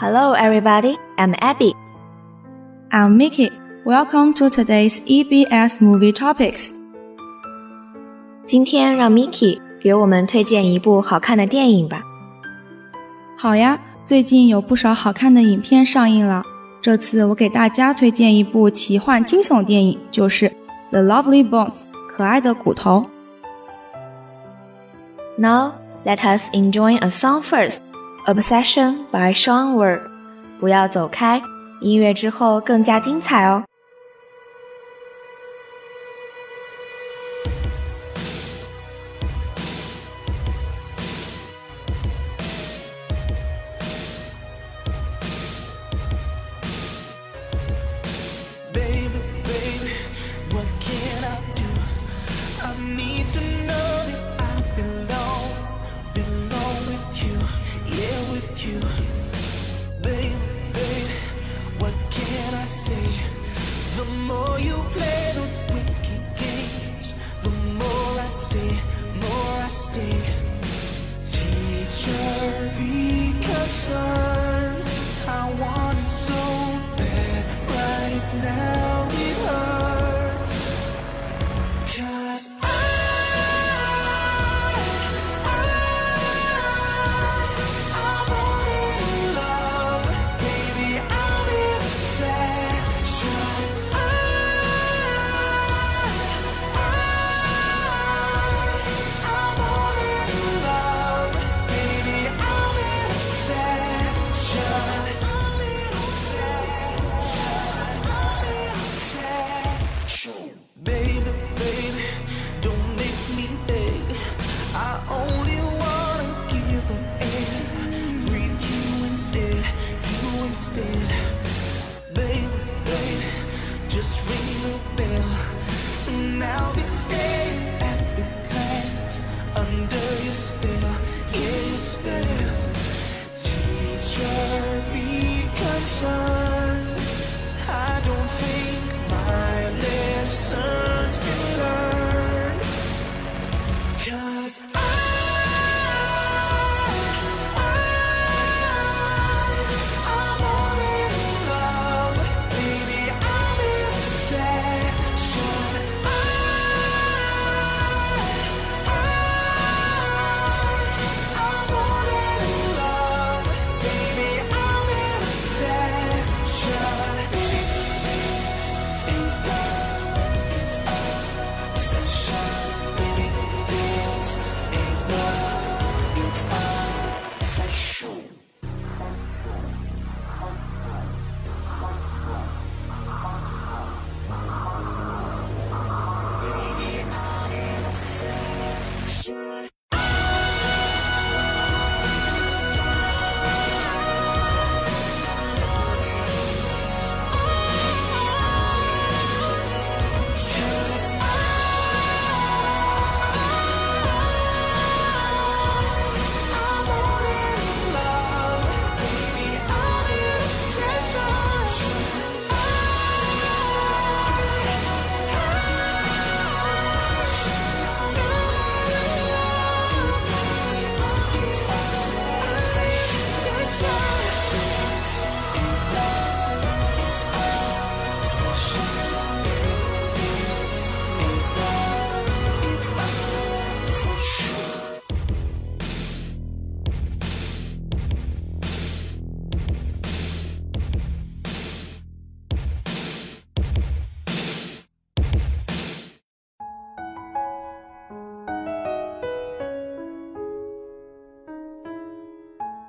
Hello, everybody. I'm Abby. I'm Mickey. Welcome to today's EBS Movie Topics. 今天让 Mickey 给我们推荐一部好看的电影吧。好呀，最近有不少好看的影片上映了。这次我给大家推荐一部奇幻惊悚电影，就是《The Lovely Bones》可爱的骨头。Now let us enjoy a song first. Obsession by Sean Ward。不要走开，音乐之后更加精彩哦。you play.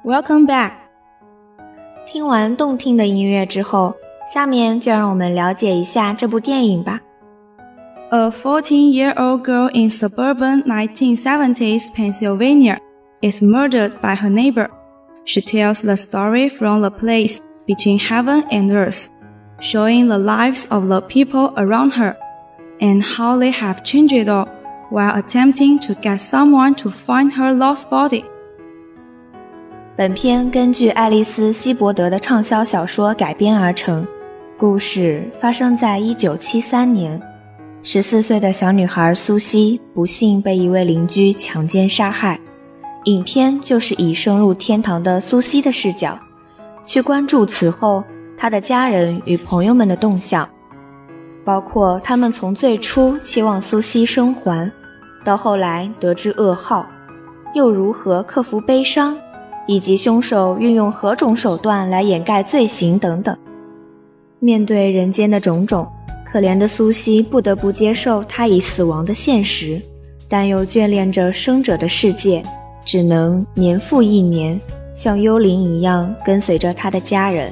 Welcome back。听完动听的音乐之后，下面就让我们了解一下这部电影吧。A 14-year-old girl in suburban 1970s Pennsylvania is murdered by her neighbor. She tells the story from the place between heaven and earth, showing the lives of the people around her and how they have changed all while attempting to get someone to find her lost body. 本片根据爱丽丝·希伯德的畅销小说改编而成，故事发生在1973年。十四岁的小女孩苏西不幸被一位邻居强奸杀害。影片就是以升入天堂的苏西的视角，去关注此后她的家人与朋友们的动向，包括他们从最初期望苏西生还，到后来得知噩耗，又如何克服悲伤，以及凶手运用何种手段来掩盖罪行等等。面对人间的种种，可怜的苏西不得不接受他已死亡的现实，但又眷恋着生者的世界，只能年复一年。像幽灵一样跟随着他的家人。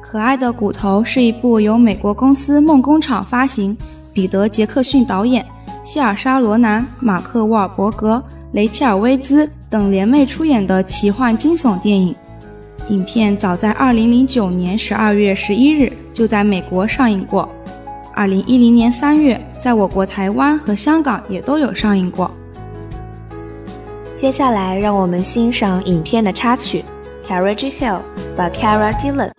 可爱的骨头是一部由美国公司梦工厂发行，彼得·杰克逊导演，希尔莎·罗南、马克·沃尔伯格、雷切尔·威兹等联袂出演的奇幻惊悚电影。影片早在2009年12月11日就在美国上映过，2010年3月在我国台湾和香港也都有上映过。接下来，让我们欣赏影片的插曲《Carriage Hill》by Cara Dillon。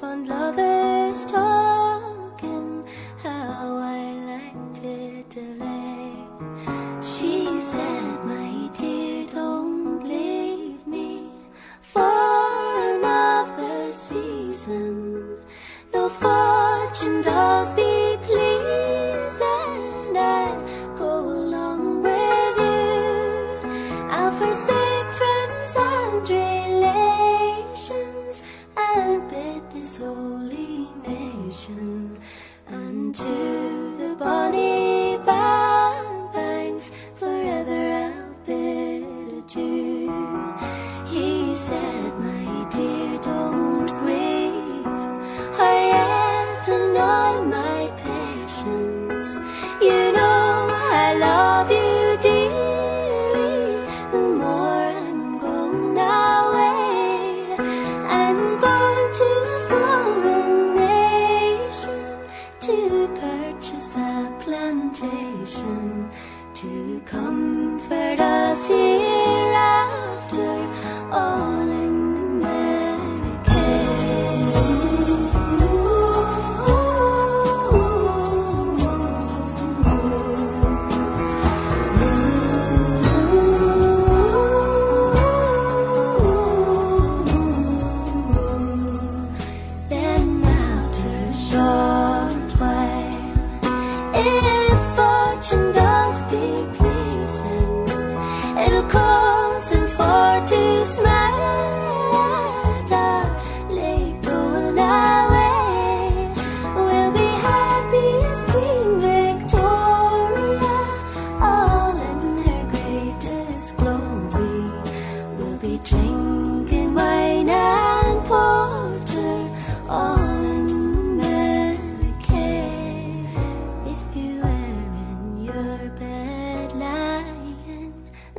fond lovers talk. 安静安静 to comfort us hereafter, all in Then after a short while.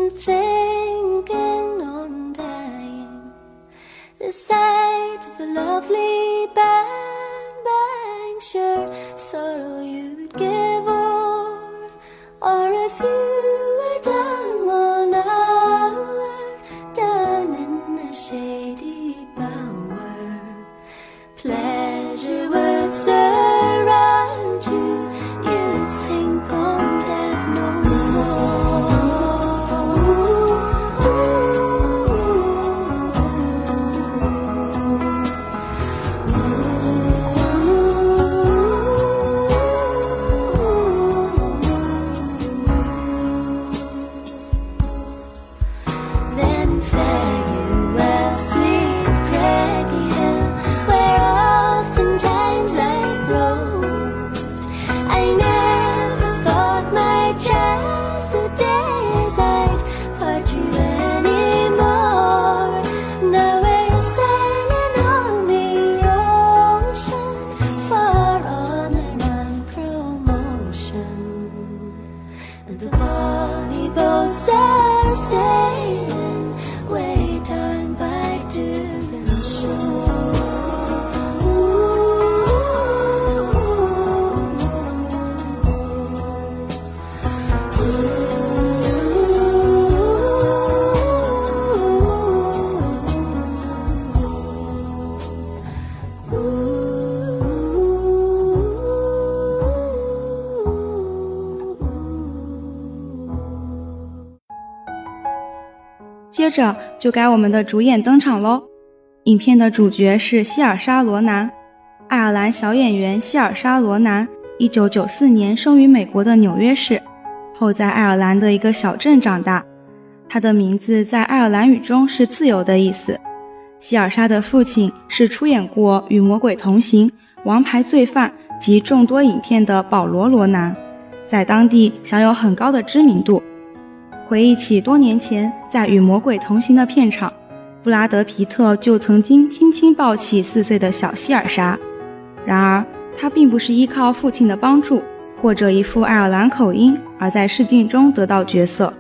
thinking on dying. the sight of the lovely 接着就该我们的主演登场喽。影片的主角是希尔莎·罗南，爱尔兰小演员希尔莎·罗南，一九九四年生于美国的纽约市，后在爱尔兰的一个小镇长大。他的名字在爱尔兰语中是“自由”的意思。希尔莎的父亲是出演过《与魔鬼同行》《王牌罪犯》及众多影片的保罗·罗南，在当地享有很高的知名度。回忆起多年前在《与魔鬼同行》的片场，布拉德·皮特就曾经轻轻抱起四岁的小希尔莎。然而，他并不是依靠父亲的帮助或者一副爱尔兰口音而在试镜中得到角色。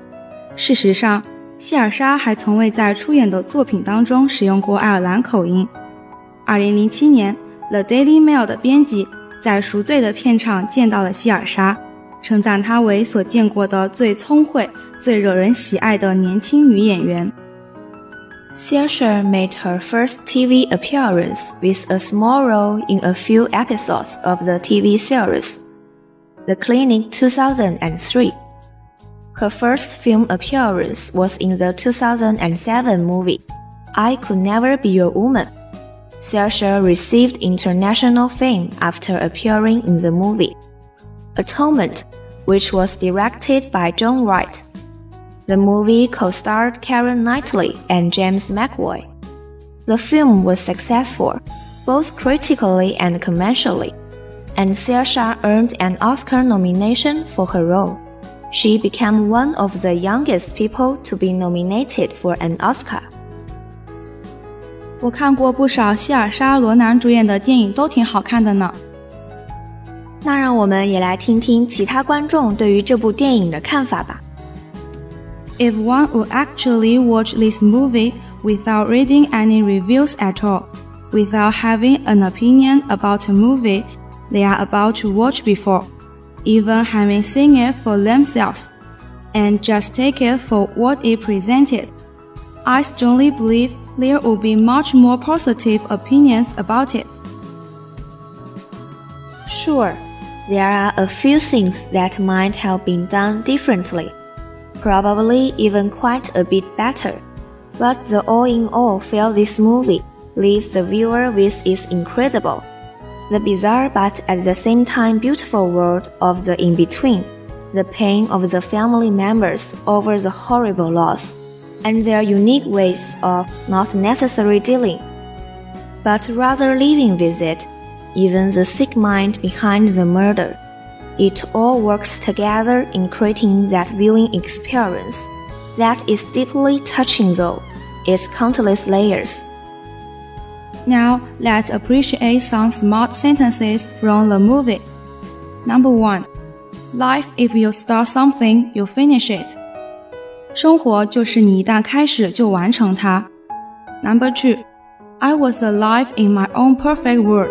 事实上，希尔莎还从未在出演的作品当中使用过爱尔兰口音。二零零七年，《The Daily Mail》的编辑在赎罪的片场见到了希尔莎。称赞她为所见过的最聪慧、最惹人喜爱的年轻女演员。Saoirse made her first TV appearance with a small role in a few episodes of the TV series The Clinic 2003. Her first film appearance was in the 2007 movie I Could Never Be Your Woman. Saoirse received international fame after appearing in the movie. Atonement, which was directed by Joe Wright. The movie co starred Keira Knightley and James McAvoy. The film was successful, both critically and commercially, and Saoirse earned an Oscar nomination for her role. She became one of the youngest people to be nominated for an Oscar. 我看过不少希尔莎·罗南主演的电影，都挺好看的呢。那让我们也来听听其他观众对于这部电影的看法吧。If one would actually watch this movie without reading any reviews at all, without having an opinion about a movie they are about to watch before, even having seen it for themselves, and just take it for what it presented, I strongly believe there would be much more positive opinions about it. Sure. There are a few things that might have been done differently, probably even quite a bit better. But the all in all feel this movie leaves the viewer with its incredible, the bizarre but at the same time beautiful world of the in between, the pain of the family members over the horrible loss, and their unique ways of not necessarily dealing, but rather living with it even the sick mind behind the murder. It all works together in creating that viewing experience that is deeply touching though its countless layers. Now let's appreciate some smart sentences from the movie. Number one, life if you start something, you finish it. 生活就是你一旦开始就完成它。Number two, I was alive in my own perfect world.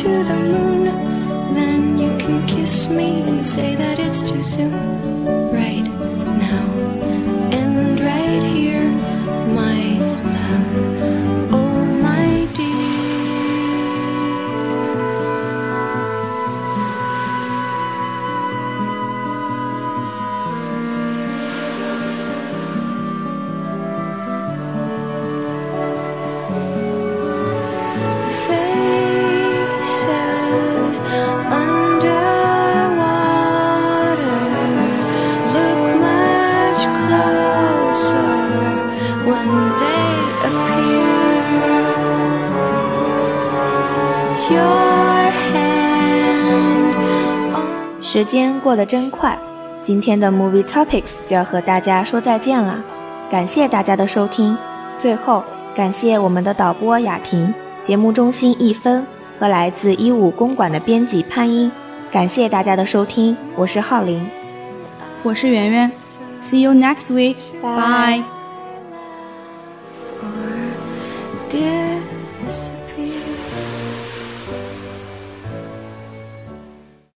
to the moon 时间过得真快，今天的 Movie Topics 就要和大家说再见了。感谢大家的收听，最后感谢我们的导播雅婷、节目中心一分和来自一五公馆的编辑潘英。感谢大家的收听，我是浩林，我是圆圆，See you next week，bye。Did